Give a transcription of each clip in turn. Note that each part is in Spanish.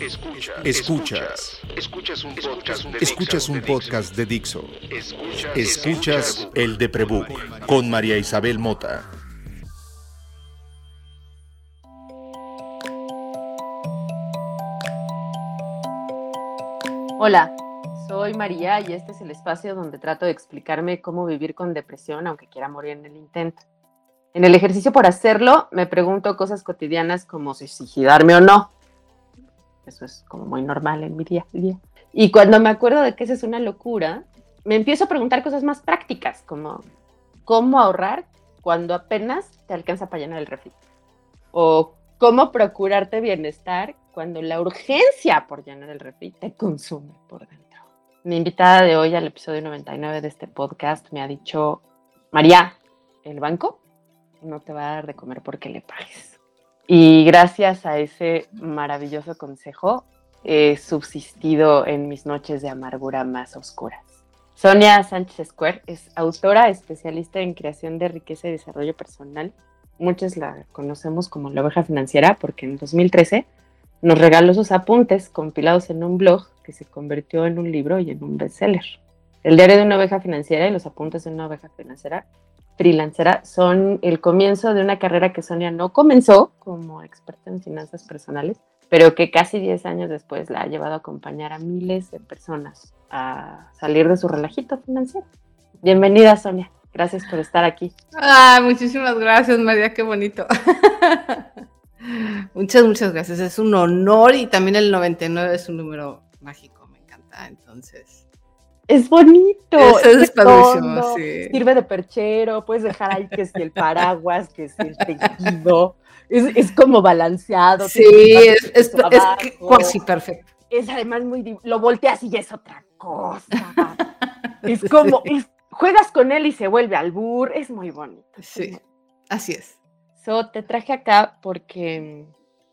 Escuchas. Escuchas. Escuchas un podcast de, Escuchas un podcast de Dixo. Escuchas el de Prebook con María Isabel Mota. Hola, soy María y este es el espacio donde trato de explicarme cómo vivir con depresión aunque quiera morir en el intento. En el ejercicio por hacerlo, me pregunto cosas cotidianas como si suicidarme o no. Eso es como muy normal en mi día a día. Y cuando me acuerdo de que esa es una locura, me empiezo a preguntar cosas más prácticas, como cómo ahorrar cuando apenas te alcanza para llenar el refri. O cómo procurarte bienestar cuando la urgencia por llenar el refri te consume por dentro. Mi invitada de hoy al episodio 99 de este podcast me ha dicho, María, ¿el banco? no te va a dar de comer porque le pagues. Y gracias a ese maravilloso consejo he subsistido en mis noches de amargura más oscuras. Sonia Sánchez Square es autora especialista en creación de riqueza y desarrollo personal. Muchos la conocemos como la oveja financiera porque en 2013 nos regaló sus apuntes compilados en un blog que se convirtió en un libro y en un bestseller. El diario de una oveja financiera y los apuntes de una oveja financiera freelancera son el comienzo de una carrera que Sonia no comenzó como experta en finanzas personales, pero que casi 10 años después la ha llevado a acompañar a miles de personas a salir de su relajito financiero. Bienvenida, Sonia. Gracias por estar aquí. Ah, muchísimas gracias, María, qué bonito. muchas, muchas gracias. Es un honor y también el 99 es un número mágico, me encanta. Entonces, es bonito. es padrísimo, sí. Sirve de perchero, puedes dejar ahí que si el paraguas, que si el tejido. Es, es como balanceado. Sí, es, es, casi perfecto. Es además muy. Lo volteas y es otra cosa. es como. juegas con él y se vuelve albur. Es muy bonito. Sí, así es. So, te traje acá porque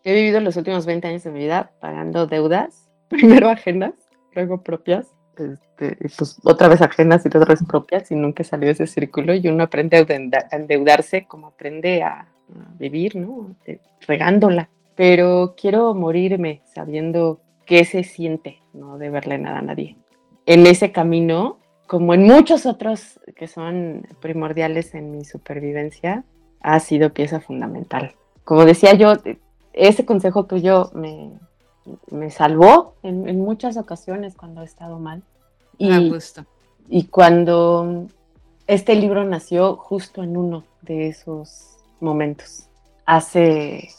he vivido los últimos 20 años de mi vida pagando deudas, primero ajenas, luego propias este, pues otra vez ajenas y otra vez propias y nunca salió de ese círculo y uno aprende a endeudarse como aprende a, vivir, ¿no? regándola. Pero quiero morirme sabiendo qué se siente, no deberle nada a nadie. En ese camino, como en muchos otros que son primordiales en mi supervivencia, ha sido pieza fundamental. Como decía yo, ese consejo tuyo me, me salvó en, muchas ocasiones cuando he estado mal. Y, y cuando este libro nació justo en uno de esos momentos, hace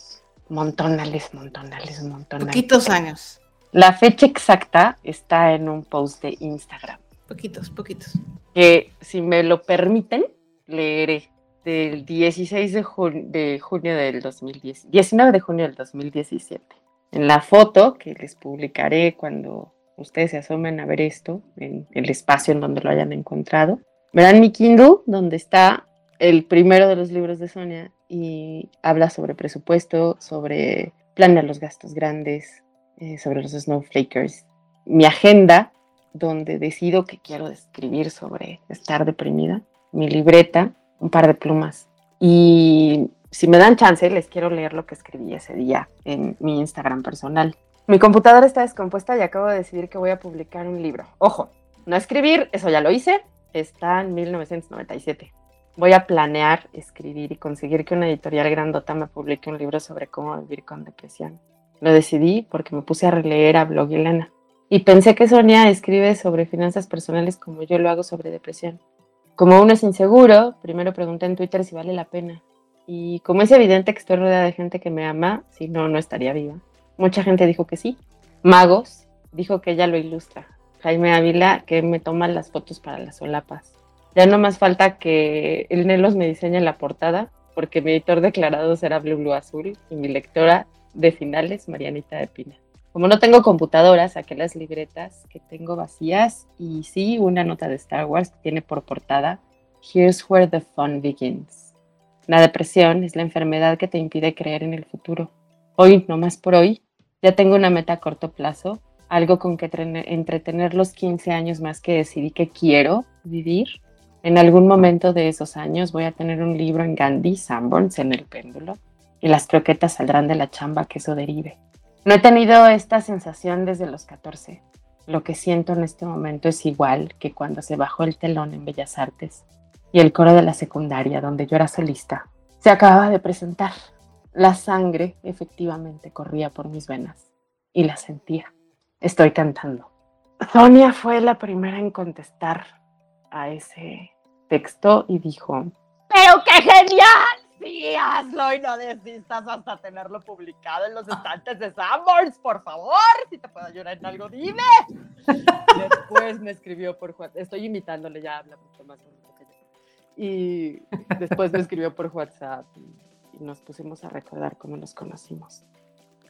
montonales, montonales, montonales. Poquitos años. La fecha exacta está en un post de Instagram. Poquitos, poquitos. Que si me lo permiten, leeré del 16 de, de junio del 2010, 19 de junio del 2017 en la foto que les publicaré cuando ustedes se asomen a ver esto en el espacio en donde lo hayan encontrado. Verán mi Kindle, donde está el primero de los libros de Sonia y habla sobre presupuesto, sobre planear los gastos grandes, eh, sobre los snowflakers. Mi agenda, donde decido que quiero escribir sobre estar deprimida. Mi libreta, un par de plumas. Y si me dan chance, les quiero leer lo que escribí ese día en mi Instagram personal. Mi computadora está descompuesta y acabo de decidir que voy a publicar un libro. Ojo, no escribir, eso ya lo hice, está en 1997. Voy a planear escribir y conseguir que una editorial grandota me publique un libro sobre cómo vivir con depresión. Lo decidí porque me puse a releer a Blog Elena. Y pensé que Sonia escribe sobre finanzas personales como yo lo hago sobre depresión. Como uno es inseguro, primero pregunté en Twitter si vale la pena. Y como es evidente que estoy rodeada de gente que me ama, si no, no estaría viva. Mucha gente dijo que sí. Magos dijo que ella lo ilustra. Jaime Ávila que me toma las fotos para las solapas. Ya no más falta que el Nelos me diseñe la portada, porque mi editor declarado será Blue Blue Azul y mi lectora de finales, Marianita de Pina. Como no tengo computadora, saqué las libretas que tengo vacías y sí, una nota de Star Wars que tiene por portada Here's where the fun begins. La depresión es la enfermedad que te impide creer en el futuro. Hoy, no más por hoy, ya tengo una meta a corto plazo, algo con que entretener los 15 años más que decidí que quiero vivir. En algún momento de esos años voy a tener un libro en Gandhi, Sanborns, en el péndulo, y las croquetas saldrán de la chamba que eso derive. No he tenido esta sensación desde los 14. Lo que siento en este momento es igual que cuando se bajó el telón en Bellas Artes y el coro de la secundaria, donde yo era solista, se acababa de presentar. La sangre efectivamente corría por mis venas y la sentía. Estoy cantando. Sonia fue la primera en contestar a ese texto y dijo, ¡Pero qué genial! Sí, hazlo y no desistas hasta tenerlo publicado en los estantes de Sanborns, por favor. Si te puedo ayudar en algo, dime. Después me escribió por WhatsApp. Estoy imitándole, ya habla mucho más. Y después me escribió por WhatsApp y, nos pusimos a recordar cómo nos conocimos.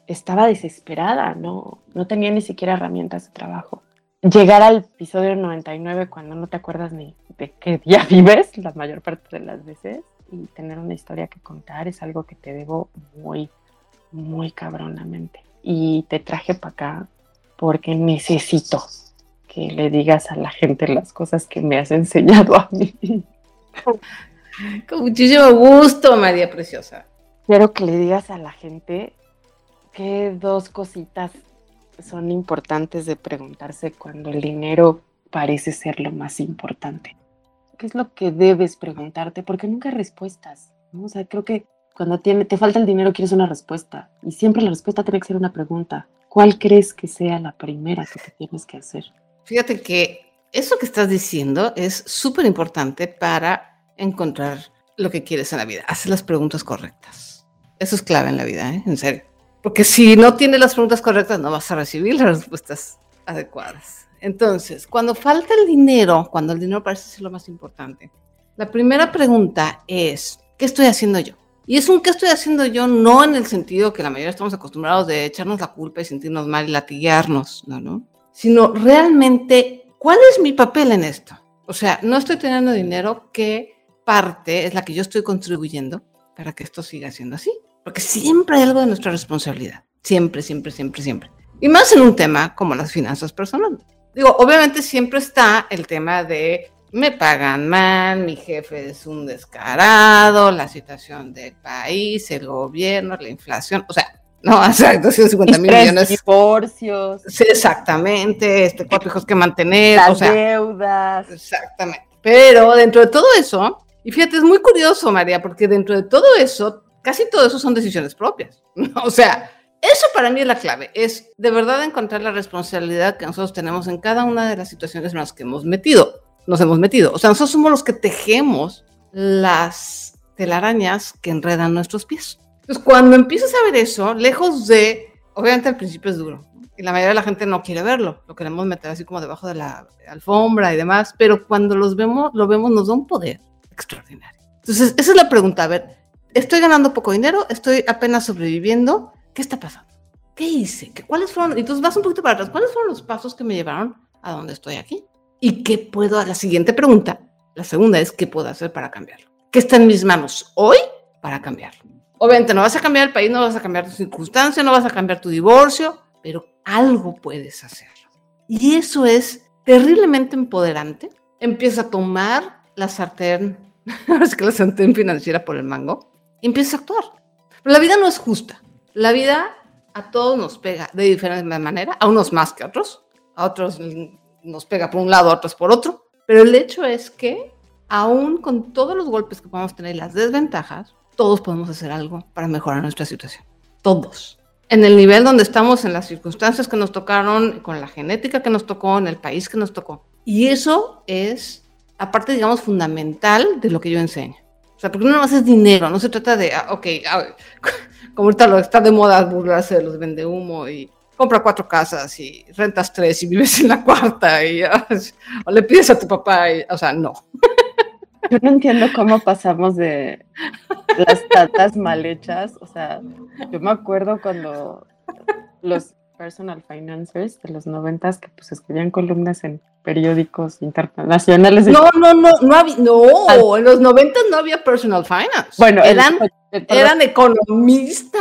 Estaba desesperada, no, no tenía ni siquiera herramientas de trabajo llegar al episodio 99 cuando no te acuerdas ni de qué día vives la mayor parte de las veces y tener una historia que contar es algo que te debo muy, muy cabronamente. Y te traje para acá porque necesito que le digas a la gente las cosas que me has enseñado a mí. Con muchísimo gusto, María Preciosa. Quiero que le digas a la gente que dos cositas son importantes de preguntarse cuando el dinero parece ser lo más importante. ¿Qué es lo que debes preguntarte? Porque nunca hay respuestas. ¿no? O sea, creo que cuando tiene, te falta el dinero quieres una respuesta y siempre la respuesta tiene que ser una pregunta. ¿Cuál crees que sea la primera que te tienes que hacer? Fíjate que eso que estás diciendo es súper importante para encontrar lo que quieres en la vida. Hacer las preguntas correctas. Eso es clave en la vida, ¿eh? en serio. Porque si no tienes las preguntas correctas, no vas a recibir las respuestas adecuadas. Entonces, cuando falta el dinero, cuando el dinero parece ser lo más importante, la primera pregunta es, ¿qué estoy haciendo yo? Y es un qué estoy haciendo yo no en el sentido que la mayoría estamos acostumbrados de echarnos la culpa y sentirnos mal y latiguearnos, no, no, sino realmente, ¿cuál es mi papel en esto? O sea, no estoy teniendo dinero, ¿qué parte es la que yo estoy contribuyendo para que esto siga siendo así? Porque siempre hay algo de nuestra responsabilidad, siempre, siempre, siempre, siempre. Y más en un tema como las finanzas personales. Digo, obviamente siempre está el tema de me pagan mal, mi jefe es un descarado, la situación del país, el gobierno, la inflación, o sea, no, o sea, 250 mil millones. Divorcios. Sí, exactamente, este, cuatro hijos que mantener, Las o sea, deudas. exactamente. Pero dentro de todo eso, y fíjate, es muy curioso, María, porque dentro de todo eso, casi todo eso son decisiones propias. ¿no? O sea, eso para mí es la clave, es de verdad encontrar la responsabilidad que nosotros tenemos en cada una de las situaciones en las que hemos metido, nos hemos metido. O sea, nosotros somos los que tejemos las telarañas que enredan nuestros pies. Entonces, cuando empiezas a ver eso, lejos de, obviamente al principio es duro, y la mayoría de la gente no quiere verlo, lo queremos meter así como debajo de la alfombra y demás, pero cuando los vemos, lo vemos nos da un poder extraordinario. Entonces, esa es la pregunta, a ver, estoy ganando poco dinero, estoy apenas sobreviviendo, ¿qué está pasando? ¿Qué hice? ¿Qué, ¿Cuáles fueron? Entonces vas un poquito para atrás, ¿cuáles fueron los pasos que me llevaron a donde estoy aquí? ¿Y qué puedo? La siguiente pregunta, la segunda es, ¿qué puedo hacer para cambiarlo? ¿Qué está en mis manos hoy para cambiarlo? Obviamente no vas a cambiar el país, no vas a cambiar tu circunstancia, no vas a cambiar tu divorcio, pero algo puedes hacer. Y eso es terriblemente empoderante. Empieza a tomar la sartén, es que la sartén financiera por el mango, y empieza a actuar. La vida no es justa. La vida a todos nos pega de diferente manera, a unos más que a otros, a otros nos pega por un lado, a otros por otro. Pero el hecho es que, aún con todos los golpes que podemos tener y las desventajas, todos podemos hacer algo para mejorar nuestra situación. Todos. En el nivel donde estamos, en las circunstancias que nos tocaron, con la genética que nos tocó, en el país que nos tocó. Y eso es, aparte, digamos, fundamental de lo que yo enseño. O sea, porque no más es dinero, no se trata de, ah, ok, ah, como ahorita lo está de moda burlarse de los vende humo y compra cuatro casas y rentas tres y vives en la cuarta y ah, o le pides a tu papá, y, o sea, no. Yo no entiendo cómo pasamos de las tatas mal hechas. O sea, yo me acuerdo cuando los personal financers de los noventas que pues escribían columnas en periódicos internacionales. No, no, no, no había, no, en los noventas no había personal finance. Bueno, eran, el- eran economistas,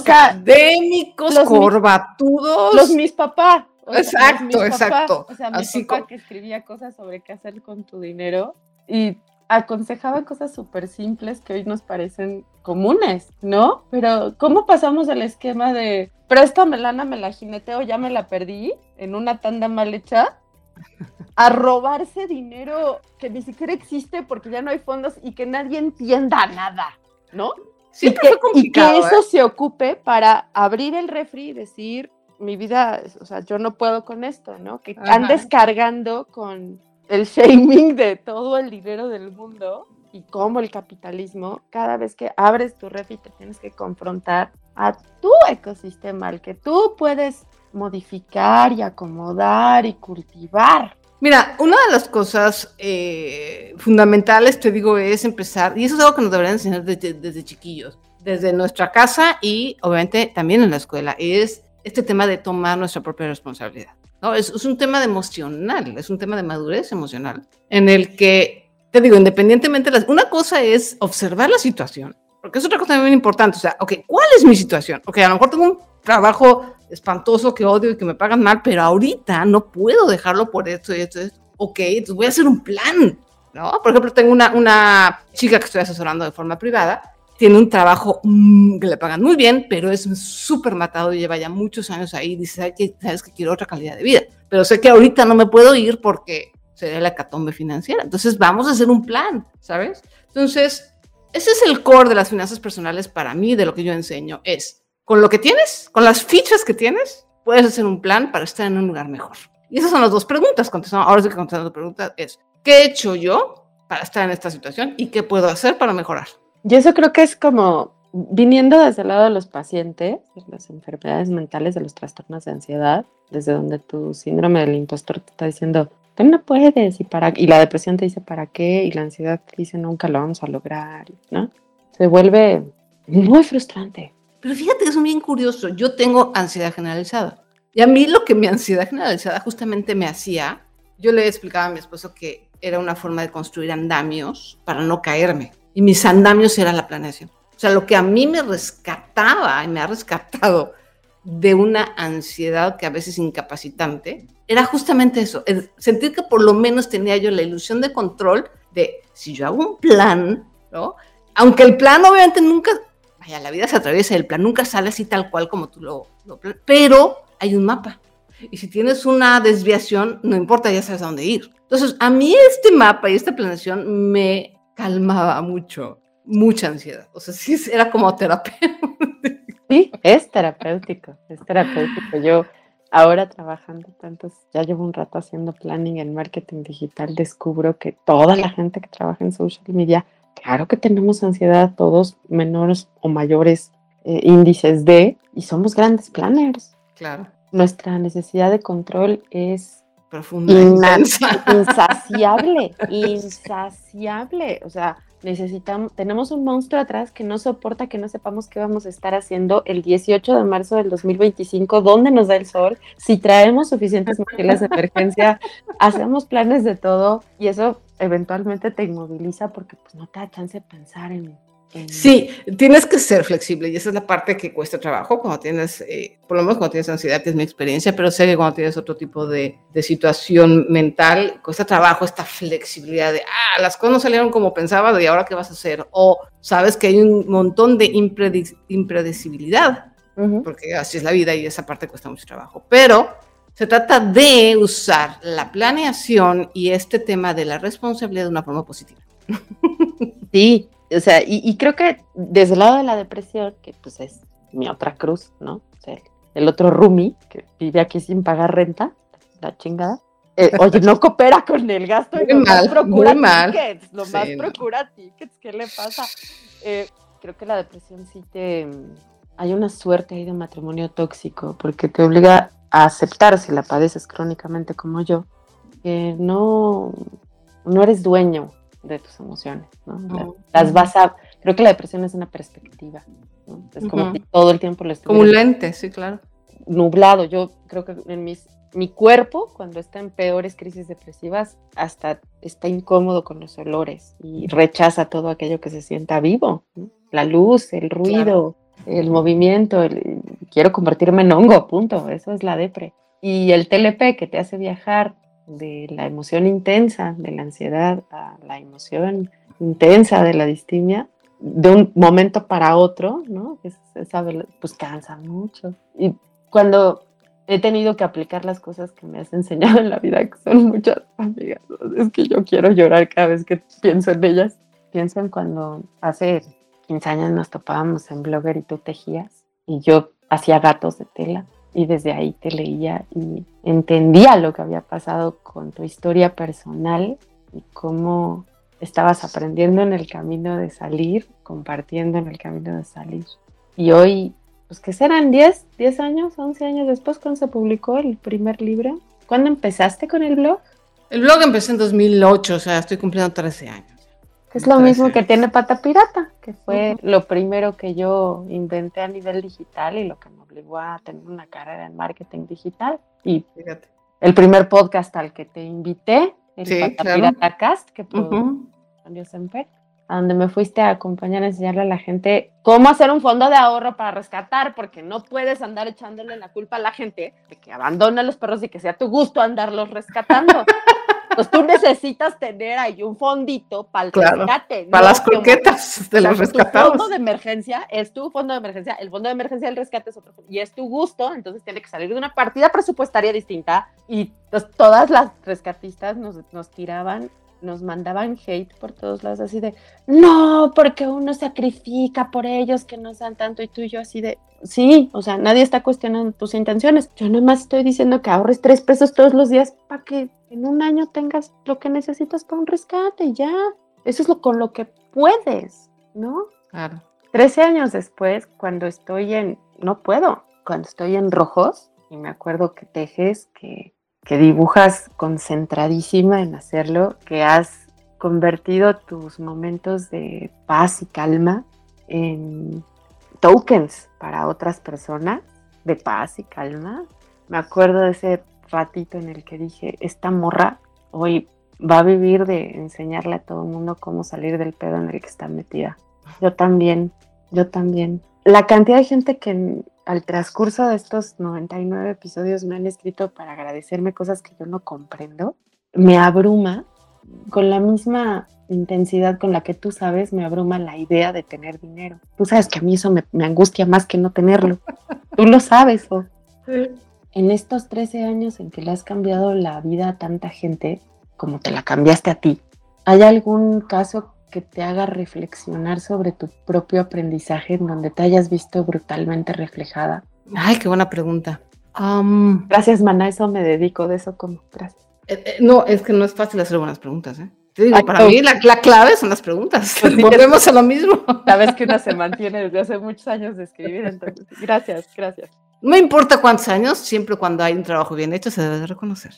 sea, académicos, los corbatudos. los mis papás. O sea, Exacto, mis exacto. O sea, mi Así papá que escribía cosas sobre qué hacer con tu dinero y aconsejaba cosas súper simples que hoy nos parecen comunes, ¿no? Pero ¿cómo pasamos al esquema de préstame lana, me la jineteo, ya me la perdí en una tanda mal hecha, a robarse dinero que ni siquiera existe porque ya no hay fondos y que nadie entienda nada, ¿no? y, que, y que eso ¿eh? se ocupe para abrir el refri y decir, mi vida, o sea, yo no puedo con esto, ¿no? Que Ajá. andes cargando con el shaming de todo el dinero del mundo y cómo el capitalismo, cada vez que abres tu refri te tienes que confrontar a tu ecosistema, al que tú puedes modificar y acomodar y cultivar. Mira, una de las cosas eh, fundamentales, te digo, es empezar, y eso es algo que nos deberían enseñar desde, desde chiquillos, desde nuestra casa y obviamente también en la escuela, es este tema de tomar nuestra propia responsabilidad. ¿No? Es, es un tema de emocional, es un tema de madurez emocional, en el que, te digo, independientemente, de las, una cosa es observar la situación, porque es otra cosa muy importante, o sea, ok, ¿cuál es mi situación? Ok, a lo mejor tengo un trabajo espantoso que odio y que me pagan mal, pero ahorita no puedo dejarlo por esto y esto, y esto. Ok, entonces voy a hacer un plan, ¿no? Por ejemplo, tengo una, una chica que estoy asesorando de forma privada, tiene un trabajo mm, que le pagan muy bien, pero es súper matado lleva ya muchos años ahí. Dice, ¿sabes que, quiero otra calidad de vida? Pero sé que ahorita no me puedo ir porque sería la catombe financiera. Entonces vamos a hacer un plan, ¿sabes? Entonces, ese es el core de las finanzas personales para mí, de lo que yo enseño, es con lo que tienes, con las fichas que tienes, puedes hacer un plan para estar en un lugar mejor. Y esas son las dos preguntas. Contestando, ahora sí que contestando la pregunta es, ¿qué he hecho yo para estar en esta situación y qué puedo hacer para mejorar? Y eso creo que es como viniendo desde el lado de los pacientes, las enfermedades mentales, de los trastornos de ansiedad, desde donde tu síndrome del impostor te está diciendo, tú no puedes, y, para, y la depresión te dice, ¿para qué? Y la ansiedad te dice, nunca lo vamos a lograr, ¿no? Se vuelve muy frustrante. Pero fíjate que es bien curioso. Yo tengo ansiedad generalizada. Y a mí lo que mi ansiedad generalizada justamente me hacía, yo le explicaba a mi esposo que era una forma de construir andamios para no caerme. Y mis andamios era la planeación. O sea, lo que a mí me rescataba y me ha rescatado de una ansiedad que a veces incapacitante, era justamente eso, el sentir que por lo menos tenía yo la ilusión de control de si yo hago un plan, ¿no? Aunque el plan obviamente nunca, vaya, la vida se atraviesa, el plan nunca sale así tal cual como tú lo, lo pero hay un mapa. Y si tienes una desviación, no importa, ya sabes a dónde ir. Entonces, a mí este mapa y esta planeación me calmaba mucho, mucha ansiedad. O sea, sí, era como terapia. Sí, es terapéutico, es terapéutico. Yo ahora trabajando tantos, ya llevo un rato haciendo planning en marketing digital, descubro que toda la gente que trabaja en social media, claro que tenemos ansiedad, todos menores o mayores eh, índices de, y somos grandes planners. Claro, Nuestra necesidad de control es profunda, Inna- intensa. insaciable, insaciable. O sea, necesitamos, tenemos un monstruo atrás que no soporta que no sepamos qué vamos a estar haciendo el 18 de marzo del 2025, dónde nos da el sol, si traemos suficientes mochilas de emergencia, hacemos planes de todo y eso eventualmente te inmoviliza porque pues no te da chance de pensar en... Sí, tienes que ser flexible y esa es la parte que cuesta trabajo cuando tienes, eh, por lo menos cuando tienes ansiedad, que es mi experiencia, pero sé que cuando tienes otro tipo de, de situación mental, cuesta trabajo esta flexibilidad de, ah, las cosas no salieron como pensaba y ahora qué vas a hacer, o sabes que hay un montón de impredic- impredecibilidad, Ujú. porque así es la vida y esa parte cuesta mucho trabajo, pero se trata de usar la planeación y este tema de la responsabilidad de una forma positiva. Sí, o sea, y, y creo que desde el lado de la depresión, que pues es mi otra cruz, ¿no? O sea, el, otro roomie que vive aquí sin pagar renta, la chingada. eh, oye, no coopera con el gasto Muy mal, procura muy mal. tickets, Sí, no. procura tickets, ¿qué le pasa? Eh, creo que la depresión sí te... Hay una suerte ahí de matrimonio tóxico, porque te obliga a aceptar, si la padeces crónicamente como yo, que no, no eres dueño de tus emociones, ¿no? Ujú. Las vas a... Creo que la depresión es una perspectiva, ¿no? Es como si todo el tiempo lo Como un lente, sí, claro. nublado. Yo creo que en mis, mi cuerpo, cuando está en peores crisis depresivas, hasta está incómodo con los olores y rechaza todo aquello que se sienta vivo. ¿no? La luz, el ruido, el movimiento, el- quiero convertirme en hongo, punto. Eso es la depre. Y el TLP que te hace viajar de la emoción intensa, de la ansiedad, a la emoción intensa de la distimia, de un momento para otro, ¿no? Es, pues cansa mucho. Y cuando he tenido que aplicar las cosas que me has enseñado en la vida, que son muchas amigas, es que yo quiero llorar cada vez que pienso en ellas. Pienso en cuando hace 15 años nos topábamos en Blogger y tú tejías y yo hacía gatos de tela y desde ahí te leía y entendía lo que había pasado con tu historia personal y cómo estabas aprendiendo en el camino de salir, compartiendo en el camino de salir. Y hoy, pues que serán 10, 10 años, 11 años después cuando se publicó el primer libro. ¿Cuándo empezaste con el blog? El blog empecé en 2008, o sea, estoy cumpliendo 13 años. Es lo mismo que tiene Pata Pirata, que fue lo primero que yo inventé a nivel digital y lo que me obligó a tener una carrera en marketing digital. Y Fíjate. el primer podcast al que te invité, el sí, Pata Cast, que produjo Semper, a donde me fuiste a acompañar a enseñarle a la gente cómo hacer un fondo de ahorro para rescatar, porque no puedes andar echándole la culpa a la gente de que abandona a los perros y que sea tu gusto andarlos rescatando. Pues tú necesitas tener ahí un fondito para el rescate. Para las croquetas de los rescatados. Tu fondo de emergencia es tu fondo de emergencia, el fondo de emergencia del rescate es otro y es tu gusto, entonces tiene que salir de una partida presupuestaria distinta y pues, todas las rescatistas nos, nos tiraban nos mandaban hate por todos lados, así de, no, porque uno sacrifica por ellos que nos dan tanto y tú y yo así de, sí, o sea, nadie está cuestionando tus intenciones. Yo nomás estoy diciendo que ahorres tres pesos todos los días para que en un año tengas lo que necesitas para un rescate, ya. Eso es lo con lo que puedes, ¿no? Claro. Trece años después, cuando estoy en, no puedo, cuando estoy en rojos, y me acuerdo que tejes, que que dibujas concentradísima en hacerlo, que has convertido tus momentos de paz y calma en tokens para otras personas de paz y calma. Me acuerdo de ese ratito en el que dije, esta morra hoy va a vivir de enseñarle a todo el mundo cómo salir del pedo en el que está metida. Yo también, yo también. La cantidad de gente que al transcurso de estos 99 episodios me han escrito para agradecerme cosas que yo no comprendo, me abruma con la misma intensidad con la que tú sabes, me abruma la idea de tener dinero. Tú sabes que a mí eso me, angustia más que no tenerlo. Tú lo sabes, ¿o? En estos 13 años en que le has cambiado la vida a tanta gente, como te la cambiaste a ti, ¿hay algún caso que te haga reflexionar sobre tu propio aprendizaje en donde te hayas visto brutalmente reflejada? Ay, qué buena pregunta. gracias, Mana, eso me dedico, de eso como. Gracias. Eh, eh, no, es que no es fácil hacer buenas preguntas, ¿eh? Te digo, para mí la, clave son las preguntas. Pues Volvemos a lo mismo. Sabes que una se mantiene desde hace muchos años de escribir, entonces, gracias, gracias. No importa cuántos años, siempre cuando hay un trabajo bien hecho se debe de reconocer.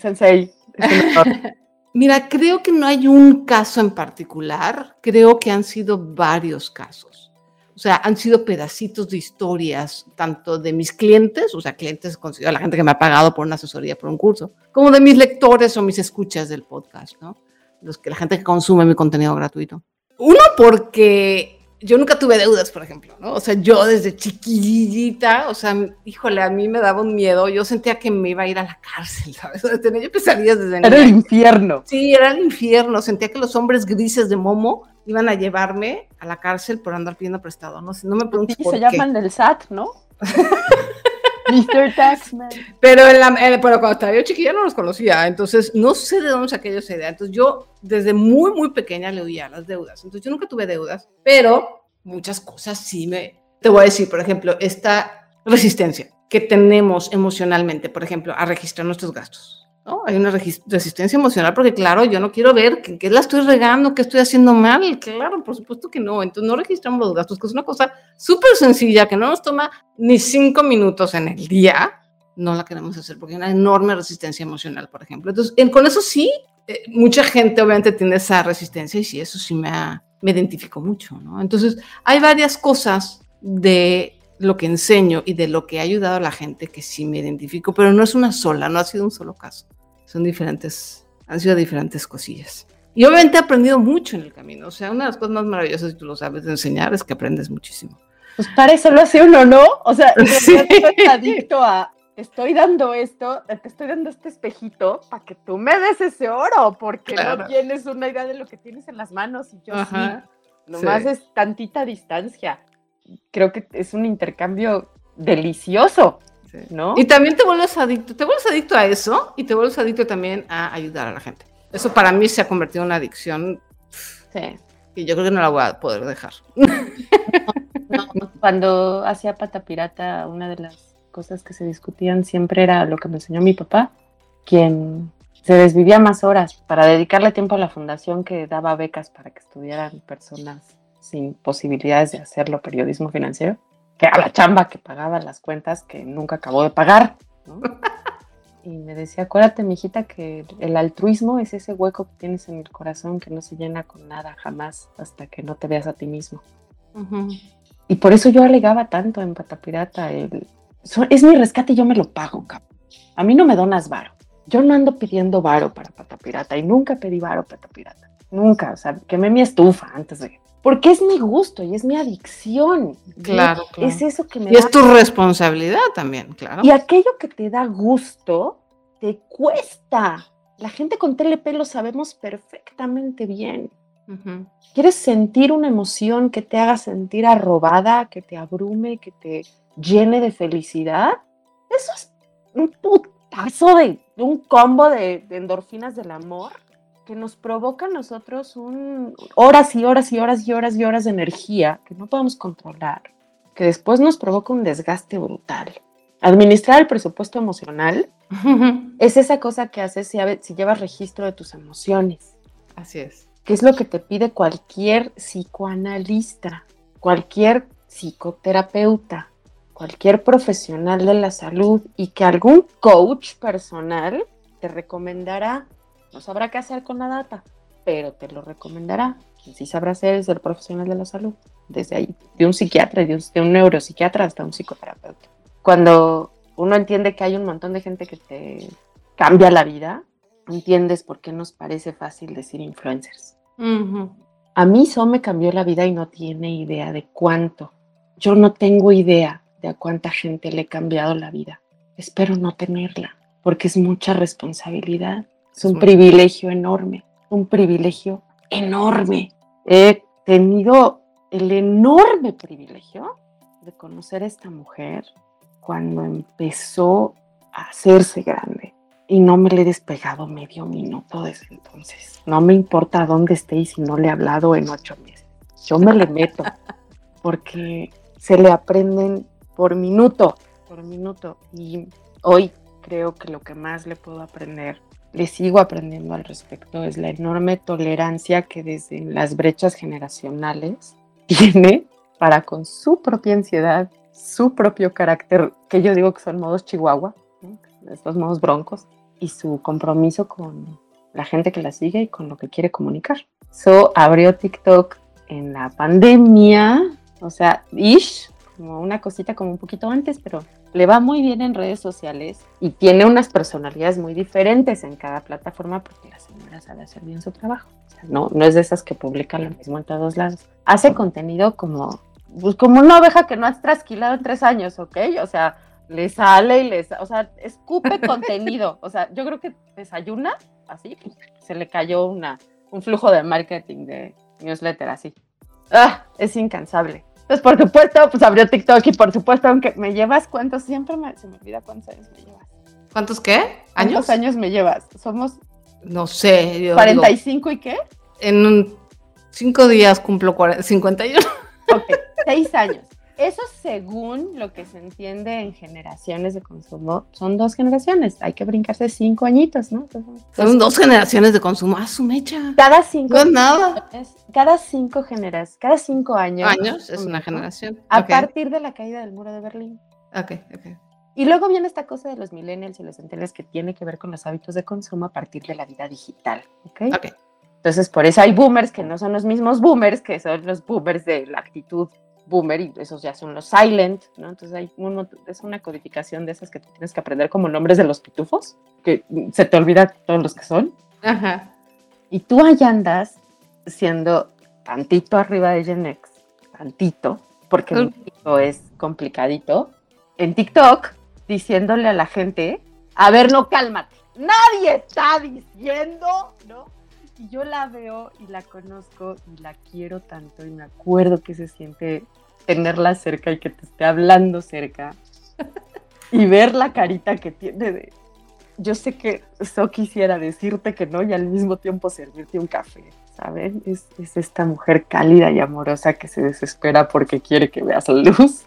Sensei, Mira, creo que no hay un caso en particular, creo que han sido varios casos. O sea, han sido pedacitos de historias, tanto de mis clientes, o sea, clientes considero la gente que me ha pagado por una asesoría, por un curso, como de mis lectores o mis escuchas del podcast, ¿no? Los que la gente que consume mi contenido gratuito. Uno, porque yo nunca tuve deudas, por ejemplo, ¿no? O sea, yo desde chiquillita, o sea, híjole, a mí me daba un miedo, yo sentía que me iba a ir a la cárcel, ¿sabes? Tenía pesadillas desde Era el infierno. Sí, era el infierno, sentía que los hombres grises de Momo iban a llevarme a la cárcel por andar pidiendo prestado, no sé, no me preguntes por se llaman del SAT, ¿no? Mr. Taxman. Pero, en la, pero cuando estaba yo chiquilla no los conocía, entonces no sé de dónde saqué yo esa idea. Entonces yo desde muy, muy pequeña le oía las deudas. Entonces yo nunca tuve deudas, pero muchas cosas sí me... Te voy a decir, por ejemplo, esta resistencia que tenemos emocionalmente, por ejemplo, a registrar nuestros gastos. ¿No? Hay una resistencia emocional porque, claro, yo no quiero ver que, la estoy regando, que estoy haciendo mal. Claro, por supuesto que no. Entonces no registramos los gastos, que es una cosa súper sencilla, que no nos toma ni cinco minutos en el día. No la queremos hacer porque hay una enorme resistencia emocional, por ejemplo. Entonces, con eso sí, eh, mucha gente obviamente tiene esa resistencia y sí, eso sí me, me identifico mucho. Entonces, hay varias cosas de lo que enseño y de lo que ha ayudado a la gente que sí me identifico, pero no es una sola, no ha sido un solo caso. Son diferentes, han sido diferentes cosillas. Y obviamente he aprendido mucho en el camino. O sea, una de las cosas más maravillosas, si tú lo sabes de enseñar, es que aprendes muchísimo. Pues para eso lo hace uno, ¿no? O sea, sí. estoy adicto a, estoy dando esto, te estoy dando este espejito para que tú me des ese oro, porque no tienes una idea de lo que tienes en las manos y yo sí. Nomás Sí. es tantita distancia. Creo que es un intercambio delicioso, Sí. ¿no? Y también te vuelves adicto, te vuelves adicto a eso y te vuelves adicto también a ayudar a la gente. Eso para mí se ha convertido en una adicción Sí. y yo creo que no la voy a poder dejar. No, cuando hacía pata pirata, una de las cosas que se discutían siempre era lo que me enseñó mi papá, quien se desvivía más horas para dedicarle tiempo a la fundación que daba becas para que estudiaran personas sin posibilidades de hacerlo, periodismo financiero, que a la chamba que pagaba las cuentas que nunca acabó de pagar. ¿no? Y me decía, acuérdate, mijita, que el altruismo es ese hueco que tienes en el corazón que no se llena con nada jamás hasta que no te veas a ti mismo. Y por eso yo alegaba tanto en Pata Pirata. el- so- es mi rescate y yo me lo pago, cabrón. A mí no me donas varo. Yo no ando pidiendo varo para Pata Pirata y nunca pedí varo Pata Pirata. Nunca. O sea, quemé mi estufa antes de. Porque es mi gusto y es mi adicción. Claro, claro. Es eso que me Y da. es tu responsabilidad también, claro. Y aquello que te da gusto, te cuesta. La gente con TLP lo sabemos perfectamente bien. ¿Quieres sentir una emoción que te haga sentir arrobada, que te abrume, que te llene de felicidad? Eso es un putazo de un combo de, de endorfinas del amor que nos provoca a nosotros un, horas y horas y horas y horas y horas de energía que no podemos controlar, que después nos provoca un desgaste brutal. Administrar el presupuesto emocional es esa cosa que haces si, llevas registro de tus emociones Así es. que es lo que te pide cualquier psicoanalista, cualquier psicoterapeuta, cualquier profesional de la salud y que algún coach personal te recomendará, no sabrá qué hacer con la data, pero te lo recomendará. Quien sí sabrá hacer es el profesional de la salud, desde ahí, de un psiquiatra, de un, de un neuropsiquiatra hasta un psicoterapeuta. Cuando uno entiende que hay un montón de gente que te cambia la vida, entiendes por qué nos parece fácil decir influencers. A mí eso me cambió la vida y no tiene idea de cuánto. Yo no tengo idea de a cuánta gente le he cambiado la vida. Espero no tenerla, porque es mucha responsabilidad. Es un privilegio enorme, un privilegio enorme. He tenido el enorme privilegio de conocer a esta mujer cuando empezó a hacerse grande y no me le he despegado medio minuto desde entonces. No me importa dónde esté y si no le he hablado en ocho meses. Yo me le meto porque se le aprenden por minuto, por minuto. Y hoy creo que lo que más le puedo aprender, le sigo aprendiendo al respecto, es la enorme tolerancia que desde las brechas generacionales tiene para con su propia ansiedad, su propio carácter, que yo digo que son modos chihuahua, ¿no? estos modos broncos, y su compromiso con la gente que la sigue y con lo que quiere comunicar. So abrió TikTok en la pandemia, o sea, ish, como una cosita como un poquito antes, pero le va muy bien en redes sociales y tiene unas personalidades muy diferentes en cada plataforma porque la señora sabe hacer bien su trabajo. O sea, no, no es de esas que publican lo mismo en todos lados. Hace contenido como, pues, como una oveja que no has trasquilado en tres años, ¿ok? O sea, le sale y le, o sea, escupe contenido. O sea, yo creo que desayuna así, se le cayó una, un flujo de marketing de newsletter así. Ah, es incansable. Entonces, por supuesto, pues abrió TikTok y por supuesto, aunque me llevas cuántos, siempre me, se me olvida cuántos años me llevas. ¿Cuántos qué? ¿Años? ¿Cuántos años me llevas? Somos No sé. yo digo, 45 y qué? en un- cinco días cumplo 40 51. Ok, seis años. Eso según lo que se entiende en generaciones de consumo, son dos generaciones. Hay que brincarse cinco añitos, ¿no? Entonces, Son dos generaciones de consumo. ¡Ah, su mecha! Cada cinco No es nada. generaciones- cada cinco generas, cada cinco años. Años es una generación. A partir de la caída del muro de Berlín. ok, ok. Y luego viene esta cosa de los millennials y los centennials que tiene que ver con los hábitos de consumo a partir de la vida digital. ¿ok? Ok. Entonces, por eso hay boomers que no son los mismos boomers, que son los boomers de la actitud boomer y esos ya son los silent, ¿no? Entonces hay un es una codificación de esas que tú tienes que aprender como nombres de los pitufos, que se te olvida todos los que son. Ajá. Y tú allá andas siendo tantito arriba de Gen X, tantito, porque. México es complicadito, en TikTok diciéndole a la gente, a ver, no, cálmate. Nadie está diciendo, ¿no? Y yo la veo y la conozco y la quiero tanto y me acuerdo que se siente tenerla cerca y que te esté hablando cerca y ver la carita que tiene de... Yo sé que eso quisiera decirte que no y al mismo tiempo servirte un café, ¿saben? Es, es esta mujer cálida y amorosa que se desespera porque quiere que veas la luz.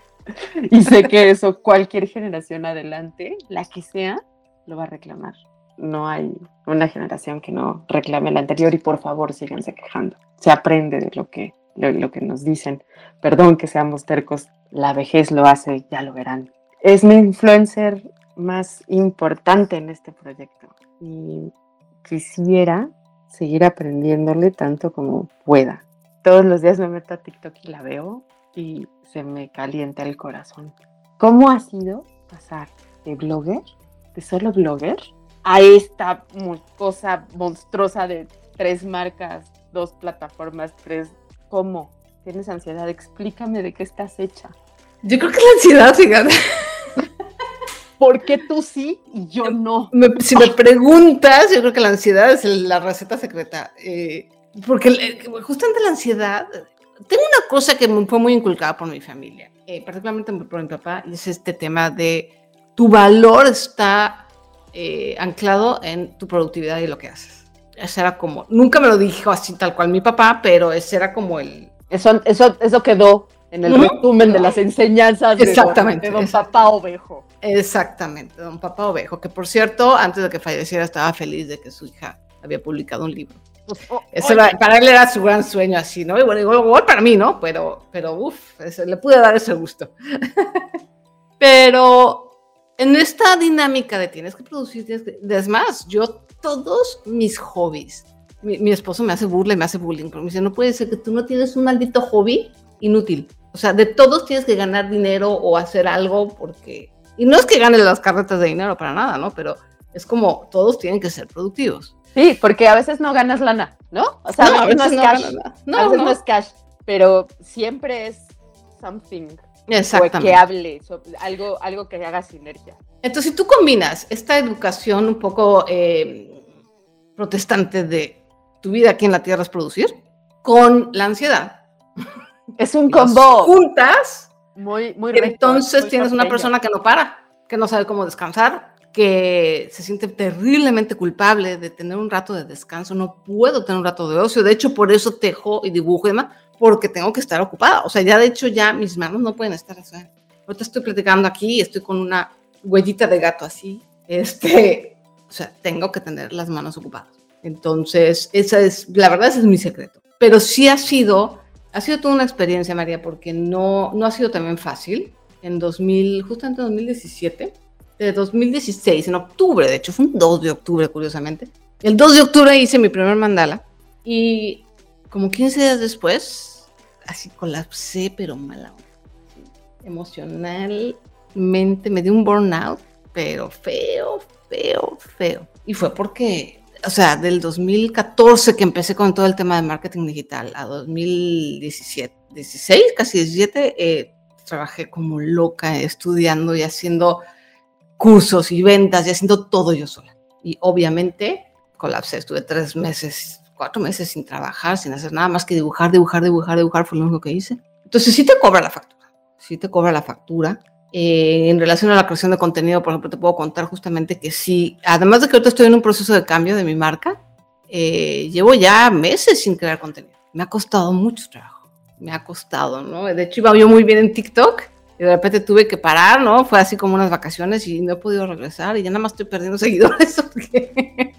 Y sé que eso cualquier generación adelante, la que sea, lo va a reclamar. No hay una generación que no reclame la anterior y por favor síganse quejando. Se aprende de lo que, lo, que nos dicen. Perdón que seamos tercos, la vejez lo hace, ya lo verán. Es mi influencer más importante en este proyecto y quisiera seguir aprendiéndole tanto como pueda. Todos los días me meto a TikTok y la veo y se me calienta el corazón. ¿Cómo ha sido pasar de blogger, de solo blogger, a esta cosa monstruosa de tres marcas, dos plataformas, tres... ¿Cómo? ¿Tienes ansiedad? Explícame de qué estás hecha. Yo creo que es la ansiedad, fíjate. ¿Por qué tú sí y yo no? Me- si me preguntas, yo creo que la ansiedad es la receta secreta. eh, porque eh, justamente la ansiedad, tengo una cosa que me fue muy inculcada por mi familia, eh, particularmente por mi papá, y es este tema de tu valor está eh, anclado en tu productividad y lo que haces. Ese era como, nunca me lo dijo así tal cual mi papá, pero ese era como el... Eso, eso, eso quedó en el Ujú. resumen de las enseñanzas de don- Exactamente, de don, exacto. papá ovejo. Exactamente, don Papá Ovejo, que por cierto, antes de que falleciera estaba feliz de que su hija había publicado un libro. Era- para él era su gran sueño así, ¿no? Y bueno, igual, igual para mí, ¿no? Pero, pero uff, le pude dar ese gusto. pero en esta dinámica de tienes que producir, tienes que... Es más, yo todos mis hobbies, mi, mi esposo me hace burla y me hace bullying, porque me dice, no puede ser que tú no tienes un maldito hobby inútil. O sea, de todos tienes que ganar dinero o hacer algo porque... Y no es que ganes las carretas de dinero para nada, ¿no? Pero es como todos tienen que ser productivos. Sí, porque a veces no ganas lana, ¿no? O sea, No, a veces no es cash. nada. a No, veces no. no. es cash, pero siempre es something que Exactamente. hable, so- algo, algo que haga sinergia. Entonces, si tú combinas esta educación un poco eh, protestante de tu vida aquí en la Tierra es producir, con la ansiedad, Es un combo juntas, muy, muy rico, entonces muy tienes una persona que no para, que no sabe cómo descansar, que se siente terriblemente culpable de tener un rato de descanso. No puedo tener un rato de ocio. De hecho, por eso tejo y dibujo y demás, porque tengo que estar ocupada. O sea, ya de hecho, ya mis manos no pueden estar así. Ahorita estoy platicando aquí estoy con una huellita de gato así. Este, o sea, tengo que tener las manos ocupadas. Entonces, esa es, la verdad, ese es mi secreto. Pero sí ha sido, ha sido toda una experiencia, María, porque no, no ha sido también fácil. En 2000, justamente en 2017, de 2016, en octubre, de hecho, fue un 2 de octubre, curiosamente. El 2 de octubre hice mi primer mandala y como 15 días después, así colapsé, pero mala. Emocionalmente me dio un burnout, pero feo, feo, feo. Y fue porque, o sea, del 2014 que empecé con todo el tema de marketing digital a 2017, 16, casi 17, eh, trabajé como loca estudiando y haciendo cursos y ventas y haciendo todo yo sola. Y obviamente colapsé, estuve tres meses, cuatro meses sin trabajar, sin hacer nada más que dibujar, dibujar, dibujar, dibujar, fue lo único que hice. Entonces sí te cobra la factura, sí te cobra la factura. Eh, en relación a la creación de contenido, por ejemplo, te puedo contar justamente que sí, además de que ahorita estoy en un proceso de cambio de mi marca, eh, llevo ya meses sin crear contenido. Me ha costado mucho trabajo, me ha costado, ¿no? De hecho, iba yo muy bien en TikTok y de repente tuve que parar, ¿no? Fue así como unas vacaciones y no he podido regresar y ya nada más estoy perdiendo seguidores porque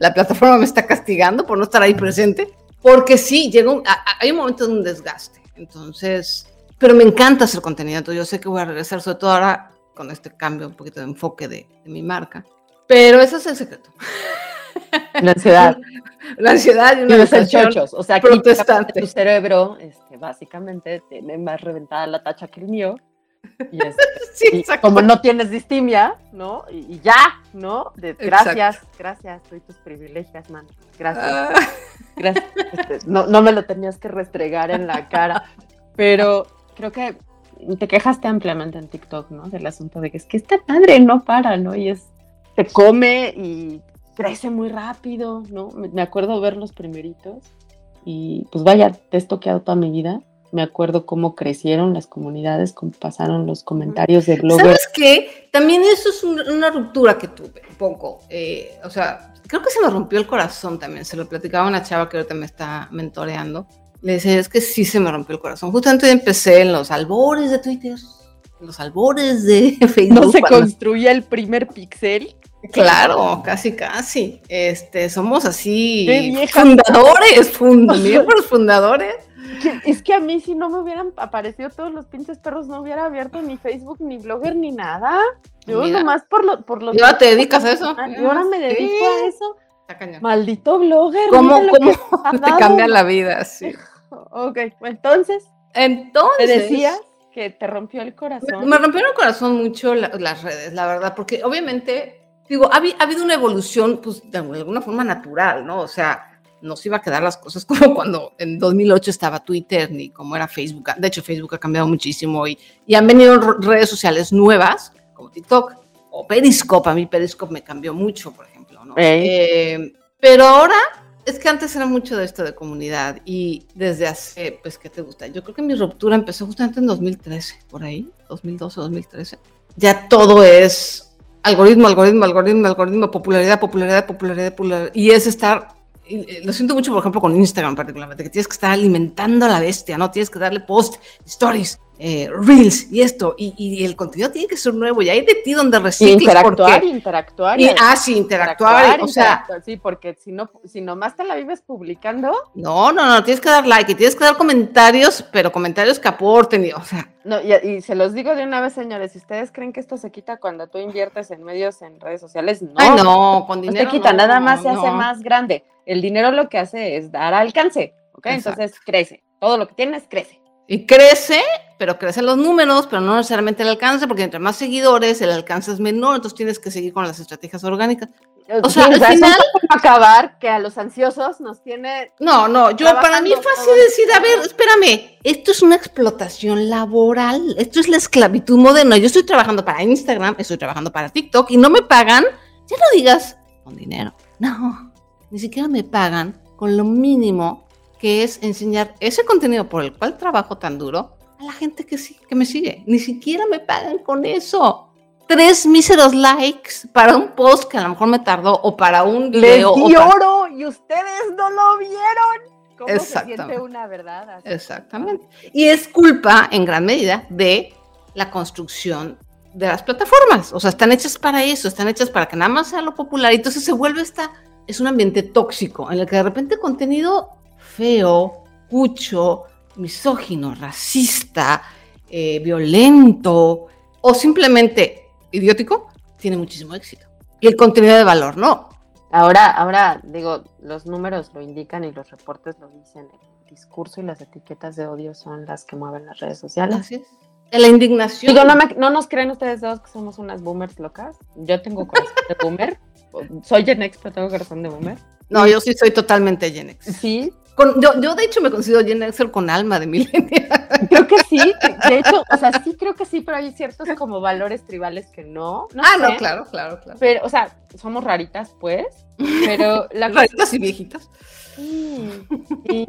la plataforma me está castigando por no estar ahí presente. Porque sí, llega un- hay un momento de un desgaste. Entonces, pero me encanta hacer contenido. Entonces yo sé que voy a regresar, sobre todo ahora con este cambio un poquito de enfoque de, de mi marca. Pero ese es el secreto. La ansiedad. La ansiedad y una depresión chochos. O sea, que protestante. tu cerebro, este, básicamente, tiene más reventada la tacha que el mío. Y, este, Sí, y exacto. como no tienes distimia, ¿no? Y, y ya, ¿no? De, gracias, gracias, soy tus privilegios, man. Gracias, Ah, gracias. Este, no, no me lo tenías que restregar en la cara. Pero creo que te quejaste ampliamente en TikTok, ¿no? Del asunto de que es que esta madre no para, ¿no? Y es, te come y crece muy rápido, ¿no? Me, me acuerdo ver los primeritos y pues vaya, te he toqueado toda mi vida. Me acuerdo cómo crecieron las comunidades, cómo pasaron los comentarios de bloggers. ¿Sabes qué? También eso es un- una ruptura que tuve un poco. eh, o sea, creo que se me rompió el corazón también. Se lo platicaba a una chava que ahorita me está mentoreando. Le decía, es que sí se me rompió el corazón. Justamente empecé en los albores de Twitter, en los albores de Facebook. No se construía el primer pixel. Claro, casi, casi. Este, somos así fundadores, fund- miembros fundadores. Es que a mí si no me hubieran aparecido todos los pinches perros, no hubiera abierto ni Facebook, ni Blogger, ni nada. Yo Mira. nomás por, lo, por los... ¿Y ahora te dedicas a eso? Y ahora me dedico Sí. a eso. Está cañón. Maldito Blogger. ¿Cómo, cómo te cambia la vida? Sí. Ok, entonces, Entonces, te decías que te rompió el corazón. Me rompieron el corazón mucho la- las redes, la verdad, porque obviamente, digo, ha habido una evolución, pues, de alguna forma natural, ¿no? O sea, no se iba a quedar las cosas como cuando en 2008 estaba Twitter, ni como era Facebook. De hecho, Facebook ha cambiado muchísimo y, y han venido redes sociales nuevas, como TikTok o Periscope. A mí Periscope me cambió mucho, por ejemplo, ¿no? Eh, pero ahora es que antes era mucho de esto de comunidad y desde hace, pues, ¿qué te gusta? Yo creo que mi ruptura empezó justamente en 2013, por ahí, 2012, 2013. Ya todo es algoritmo, algoritmo, algoritmo, algoritmo, popularidad, popularidad, popularidad, popularidad. Y es estar, lo siento mucho, por ejemplo, con Instagram particularmente, que tienes que estar alimentando a la bestia, ¿no? Tienes que darle post, stories, eh, reels y esto, y, y el contenido tiene que ser nuevo, y hay de ti donde Y recicles. interactuar, interactuar. y, ah, sí, interactuar, o sea, interactuar, Sí, porque si no, si nomás te la vives publicando, No, no, no, tienes que dar like y tienes que dar comentarios, pero comentarios que aporten, y, o sea, No, y, y se los digo de una vez, señores, si ustedes creen que esto se quita cuando tú inviertes en medios, en redes sociales, no. ay no, con no dinero. se quita, no, nada más se hace no. más grande. El dinero lo que hace es dar alcance, ¿ok? Exacto. Entonces crece. Todo lo que tienes crece. Y crece, pero crecen los números, pero no necesariamente el alcance, porque entre más seguidores el alcance es menor, entonces tienes que seguir con las estrategias orgánicas. O sea, Sí, al final- acabar que a los ansiosos nos tiene No, no, yo para mí fácil decir, a ver, espérame, esto es una explotación laboral, esto es la esclavitud moderna. Yo estoy trabajando para Instagram, estoy trabajando para TikTok y no me pagan, ya no digas con dinero, no, ni siquiera me pagan con lo mínimo que es enseñar ese contenido por el cual trabajo tan duro a la gente que, sí, que me sigue. Ni siquiera me pagan con eso. Tres míseros likes para un post que a lo mejor me tardó o para un Les video. o di para- y ustedes no lo vieron. ¿Cómo se Exactamente. siente una verdad? Así. Exactamente. Y es culpa, en gran medida, de la construcción de las plataformas. O sea, están hechas para eso, están hechas para que nada más sea lo popular. Y entonces se vuelve esta, es un ambiente tóxico, en el que de repente contenido feo, cucho, misógino, racista, eh, violento o simplemente idiótico, tiene muchísimo éxito. Y el contenido de valor, no. Ahora, ahora, digo, los números lo indican y los reportes lo dicen. El discurso y las etiquetas de odio son las que mueven las redes sociales. Así es. La indignación. Digo, no, me- no nos creen ustedes dos que somos unas boomers locas. Yo tengo corazón de boomer. Soy Gen X, pero tengo corazón de boomer. No, yo sí soy totalmente Gen X. Sí, Con- yo, yo, de hecho, me considero Gen Xer con alma de millennial. creo que sí. De hecho, o sea, sí creo que sí, pero hay ciertos como valores tribales que no. no ah, sé. no, claro, claro, claro. Pero, o sea, somos raritas, pues. Pero la Raritas y viejitas. sí,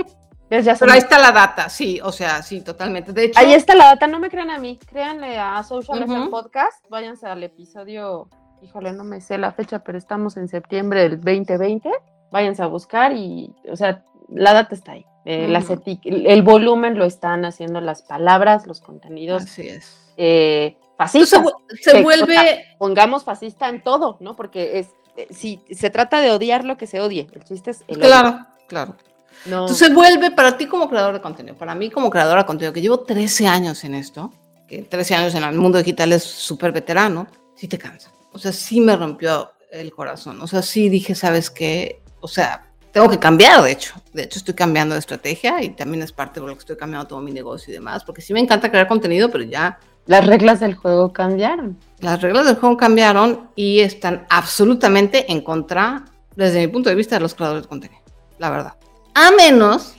ya Pero ahí está la data, sí, o sea, sí, totalmente. De hecho, Ahí está la data, no me crean a mí, créanle a Social. FM Podcast, váyanse al episodio, híjole, no me sé la fecha, pero estamos en septiembre del 2020, váyanse a buscar y, o sea, la data está ahí. Eh, las el, volumen lo están haciendo las palabras, los contenidos así es. eh, fascistas. se, vu- se o vuelve, sea, Pongamos fascista en todo, ¿no? Porque es, eh, si se trata de odiar lo que se odie, el chiste es el odio, claro, claro. no- Entonces se vuelve para ti como creador de contenido, para mí como creadora de contenido, que llevo 13 años en esto, que 13 años en el mundo digital es súper veterano, sí te cansa. O sea, sí me rompió el corazón. O sea, sí dije, ¿sabes qué? O sea, tengo que cambiar, de hecho. De hecho, estoy cambiando de estrategia y también es parte de lo que estoy cambiando todo mi negocio y demás, porque sí me encanta crear contenido, pero ya las reglas del juego cambiaron. las reglas del juego cambiaron y están absolutamente en contra, desde mi punto de vista, de los creadores de contenido. La verdad. A menos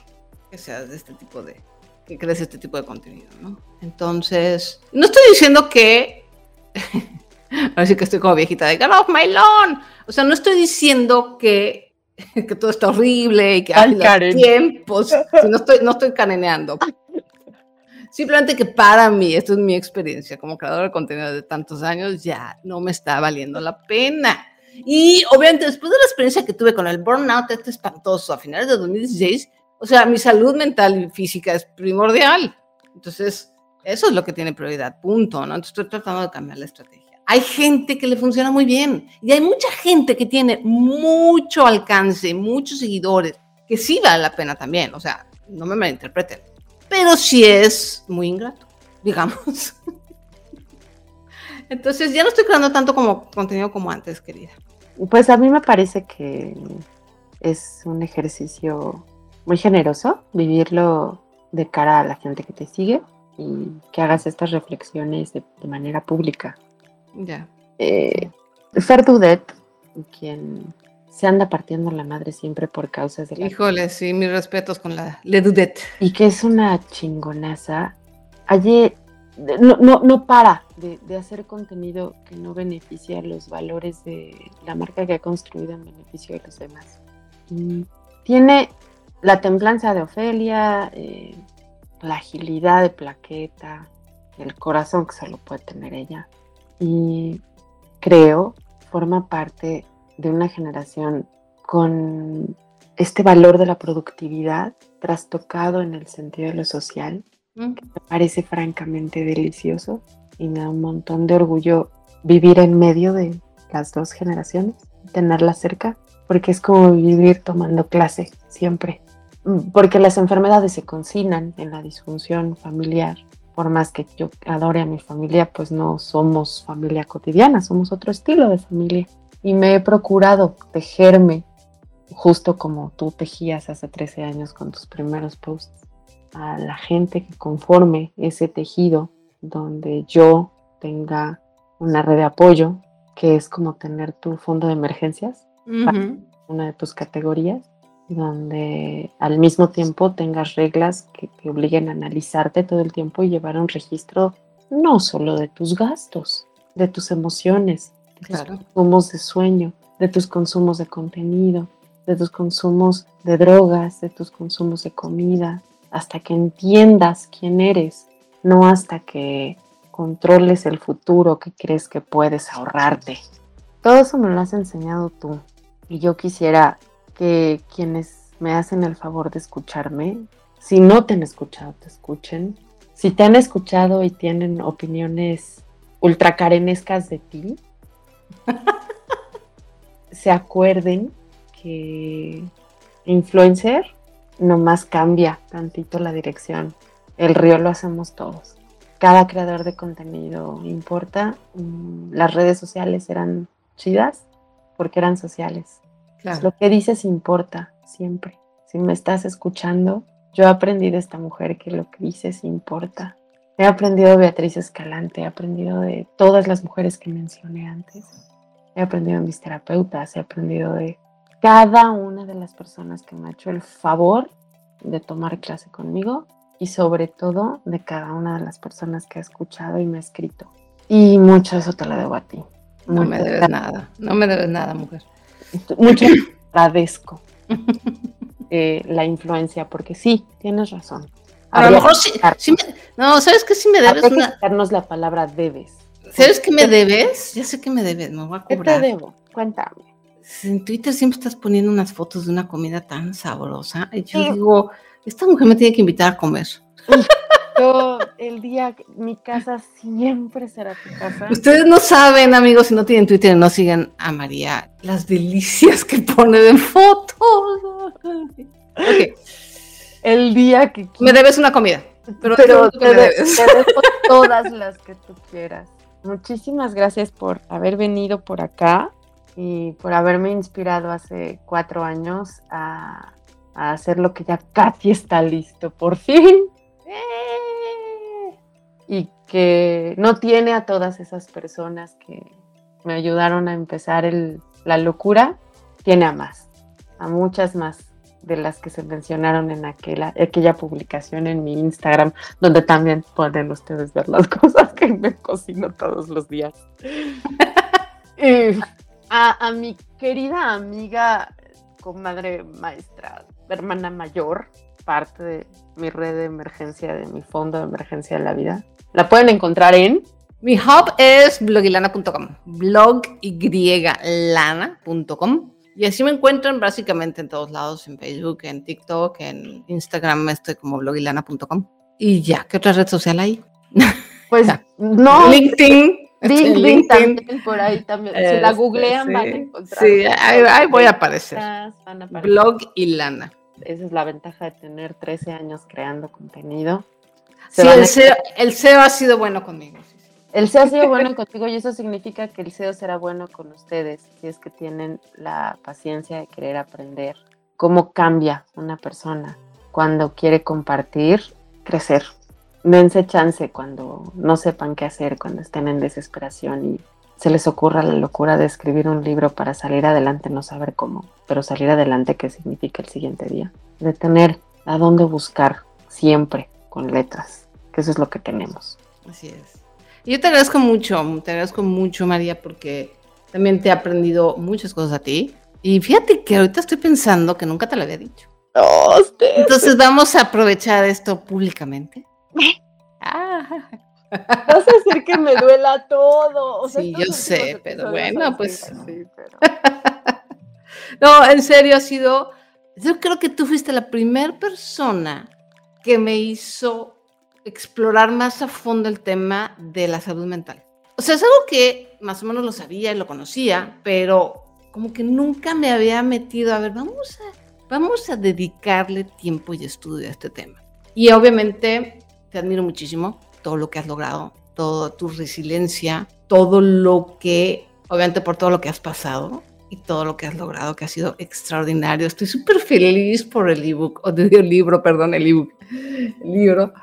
que seas de este tipo de, que crees este tipo de contenido, ¿no? Entonces, no estoy diciendo que Así que estoy como viejita de Get off my lawn. O sea, no estoy diciendo que, que todo está horrible y que Ay, hay tiempos. No estoy, no estoy caneneando. Simplemente que para mí, esto es mi experiencia como creadora de contenido de tantos años, ya no me está valiendo la pena. Y obviamente después de la experiencia que tuve con el burnout este espantoso a finales de 2016, o sea, mi salud mental y física es primordial. Entonces, eso es lo que tiene prioridad, punto, ¿no? Entonces estoy tratando de cambiar la estrategia. Hay gente que le funciona muy bien y hay mucha gente que tiene mucho alcance, muchos seguidores, que sí vale la pena también, o sea, no me malinterpreten, pero sí es muy ingrato, digamos. Entonces ya no estoy creando tanto como contenido como antes, querida. Pues a mí me parece que es un ejercicio muy generoso vivirlo de cara a la gente que te sigue y que hagas estas reflexiones de, de manera pública. Ya. Eh, Fer Dudet, quien se anda partiendo la madre siempre por causas de la Híjole, sí, mis respetos con la Le Dudet. y que es una chingonaza. Ayer no, no, no para de, de hacer contenido que no beneficia a los valores de la marca que ha construido en beneficio de los demás. Y tiene la templanza de Ofelia, eh, la agilidad de Plaqueta, el corazón que solo puede tener ella. Y creo forma parte de una generación con este valor de la productividad trastocado en el sentido de lo social, Mm. me parece francamente delicioso y me da un montón de orgullo vivir en medio de las dos generaciones, tenerlas cerca, porque es como vivir tomando clase siempre. Mm, Porque las enfermedades se consignan en la disfunción familiar. Por más que yo adore a mi familia, pues no somos familia cotidiana, somos otro estilo de familia. Y me he procurado tejerme justo como tú tejías hace 13 años con tus primeros posts a la gente que conforme ese tejido donde yo tenga una red de apoyo, que es como tener tu fondo de emergencias, Ujú. una de tus categorías, donde al mismo tiempo tengas reglas que te obliguen a analizarte todo el tiempo y llevar un registro no solo de tus gastos, de tus emociones, de tus Claro. consumos de sueño, de tus consumos de contenido, de tus consumos de drogas, de tus consumos de comida, hasta que entiendas quién eres, no hasta que controles el futuro que crees que puedes ahorrarte. Todo eso me lo has enseñado tú y yo quisiera que quienes me hacen el favor de escucharme, si no te han escuchado, te escuchen. Si te han escuchado y tienen opiniones ultracarenescas de ti, se acuerden que influencer nomás cambia tantito la dirección. El río lo hacemos todos. Cada creador de contenido importa. Mm, Las redes sociales eran chidas porque eran sociales. Claro. Lo que dices importa siempre. Si me estás escuchando, yo he aprendido de esta mujer que lo que dices importa. He aprendido de Beatriz Escalante, he aprendido de todas las mujeres que mencioné antes. He aprendido de mis terapeutas, he aprendido de cada una de las personas que me ha hecho el favor de tomar clase conmigo y sobre todo de cada una de las personas que ha escuchado y me ha escrito. Y mucho de eso te lo debo a ti. No me debes nada, no me debes nada, mujer. Mucho agradezco eh, la influencia, porque sí, tienes razón. A lo Habría mejor que sí, me- no, ¿sabes qué? Sí me habría debes que una, quitarnos la palabra debes. ¿sabes qué me debes? Ya sé que me debes, me voy a ¿Qué te cobrar. debo? Cuéntame. En Twitter siempre estás poniendo unas fotos de una comida tan sabrosa. Y yo Sí. digo, esta mujer me tiene que invitar a comer. Yo, el día, mi casa siempre será tu casa. Ustedes no saben, amigos, si no tienen Twitter y no siguen a María, las delicias que pone en fotos. Ok, El día que me debes una comida. Pero, te, de- debes. te dejo todas las que tú quieras. Muchísimas gracias por haber venido por acá y por haberme inspirado hace cuatro años a, a hacer lo que ya casi está listo, por fin. Eh. Que no tiene a todas esas personas que me ayudaron a empezar el- la locura, tiene a más, a muchas más de las que se mencionaron en aquella, aquella publicación en mi Instagram, donde también pueden ustedes ver las cosas que me cocino todos los días. y a, a mi querida amiga, comadre maestra, hermana mayor, parte de mi red de emergencia, de mi fondo de emergencia de la vida. La pueden encontrar en Mi hub es blogilana.com, bloglana.com. Y así me encuentran básicamente en todos lados, en Facebook, en TikTok, en Instagram, estoy como blogilana.com. Y ya, ¿qué otra red social hay? Pues no. LinkedIn. LinkedIn, LinkedIn. también, por ahí también. Si la Este, googlean sí, van a encontrar. sí, ahí- ahí voy a aparecer. Van a aparecer. Blog y lana. Esa es la ventaja de tener 13 años creando contenido. Se Sí, el SEO, el SEO ha sido bueno conmigo. El SEO ha sido bueno contigo y eso significa que el SEO será bueno con ustedes si es que tienen la paciencia de querer aprender cómo cambia una persona cuando quiere compartir, crecer. Dense chance cuando no sepan qué hacer, cuando estén en desesperación y se les ocurra la locura de escribir un libro para salir adelante, no saber cómo, pero salir adelante, ¿qué significa el siguiente día? De tener a dónde buscar siempre con letras, que eso es lo que tenemos. Así es. Y yo te agradezco mucho, te agradezco mucho, María, porque también te he aprendido muchas cosas a ti. Y fíjate que ahorita estoy pensando que nunca te lo había dicho. Entonces vamos a aprovechar esto públicamente. Ah, Vas a hacer que me duela todo. O sea, Sí, yo sé, pero bueno, pues- pero- No, en serio, ha sido. Yo creo que tú fuiste la primera persona que me hizo explorar más a fondo el tema de la salud mental. O sea, es algo que más o menos lo sabía y lo conocía, pero como que nunca me había metido a ver, vamos a, vamos a dedicarle tiempo y estudio a este tema. Y obviamente te admiro muchísimo todo lo que has logrado, toda tu resiliencia, todo lo que, obviamente por todo lo que has pasado, y todo lo que has logrado, que ha sido extraordinario. Estoy súper feliz por el ebook, o el libro, perdón, el ebook, el libro.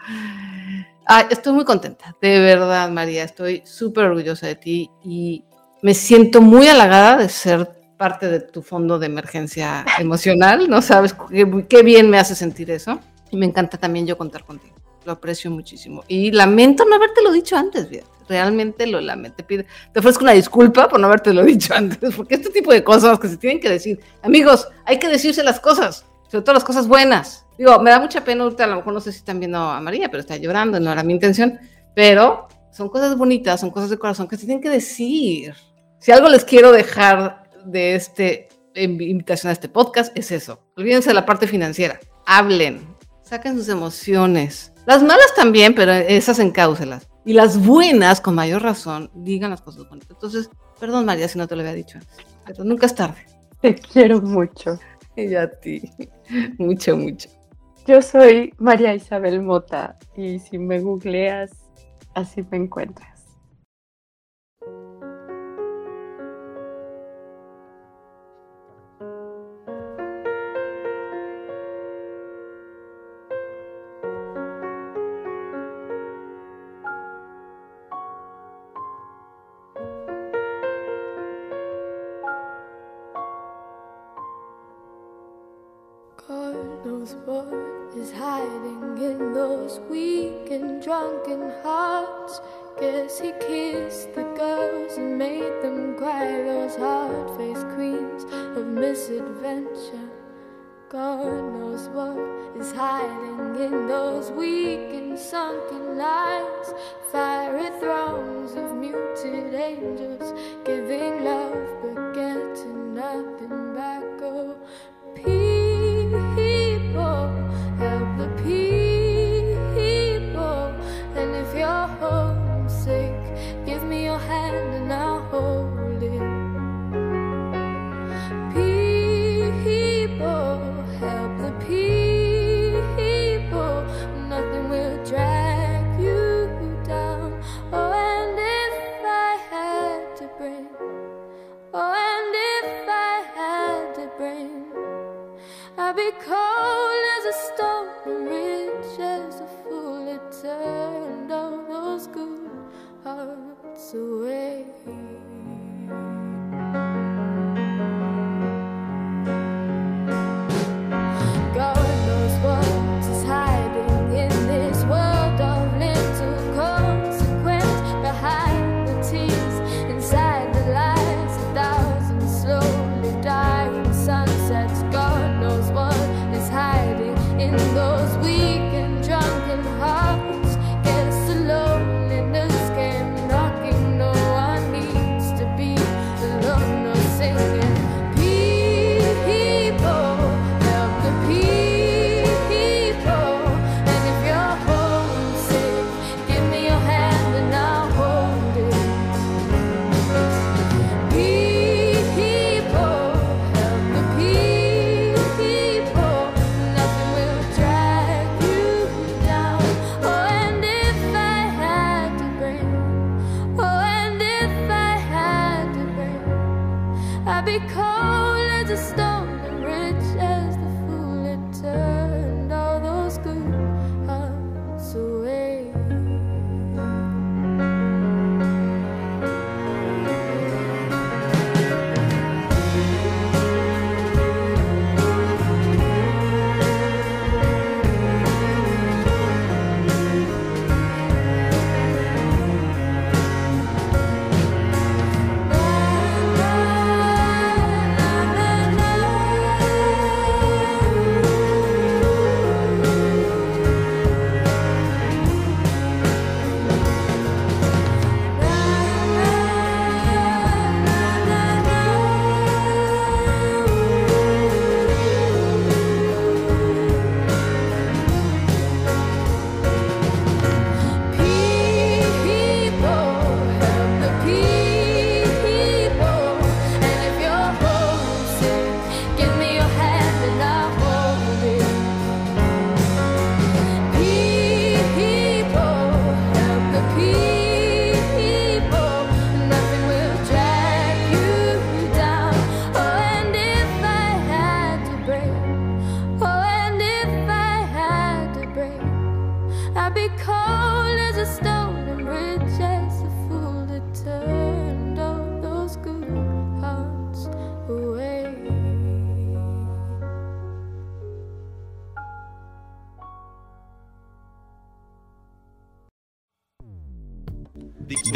Ah, estoy muy contenta, de verdad, María, estoy súper orgullosa de ti y me siento muy halagada de ser parte de tu fondo de emergencia emocional. No sabes qué, qué bien me hace sentir eso. Y me encanta también yo contar contigo. Lo aprecio muchísimo. Y lamento no habértelo dicho antes, fíjate. Realmente lo lamento. Te, pido, te ofrezco una disculpa por no habértelo dicho antes, porque este tipo de cosas que se tienen que decir. Amigos, hay que decirse las cosas, sobre todo las cosas buenas. Digo, me da mucha pena ahorita, a lo mejor no sé si están viendo a María, pero está llorando, no era mi intención. Pero son cosas bonitas, son cosas de corazón que se tienen que decir. Si algo les quiero dejar de este invitación a este podcast, es eso. Olvídense de la parte financiera. Hablen, saquen sus emociones. Las malas también, pero esas encáuselas. Y las buenas, con mayor razón, digan las cosas bonitas. Entonces, perdón María si no te lo había dicho antes, pero nunca es tarde. Te quiero mucho. Y a ti, mucho, mucho. Yo soy María Isabel Mota y si me googleas, así me encuentras. What is hiding in those weak and drunken hearts. Guess he kissed the girls and made them cry, those hard faced queens of misadventure. God knows what is hiding in those weak and sunken lines. Fiery throngs of muted angels giving love but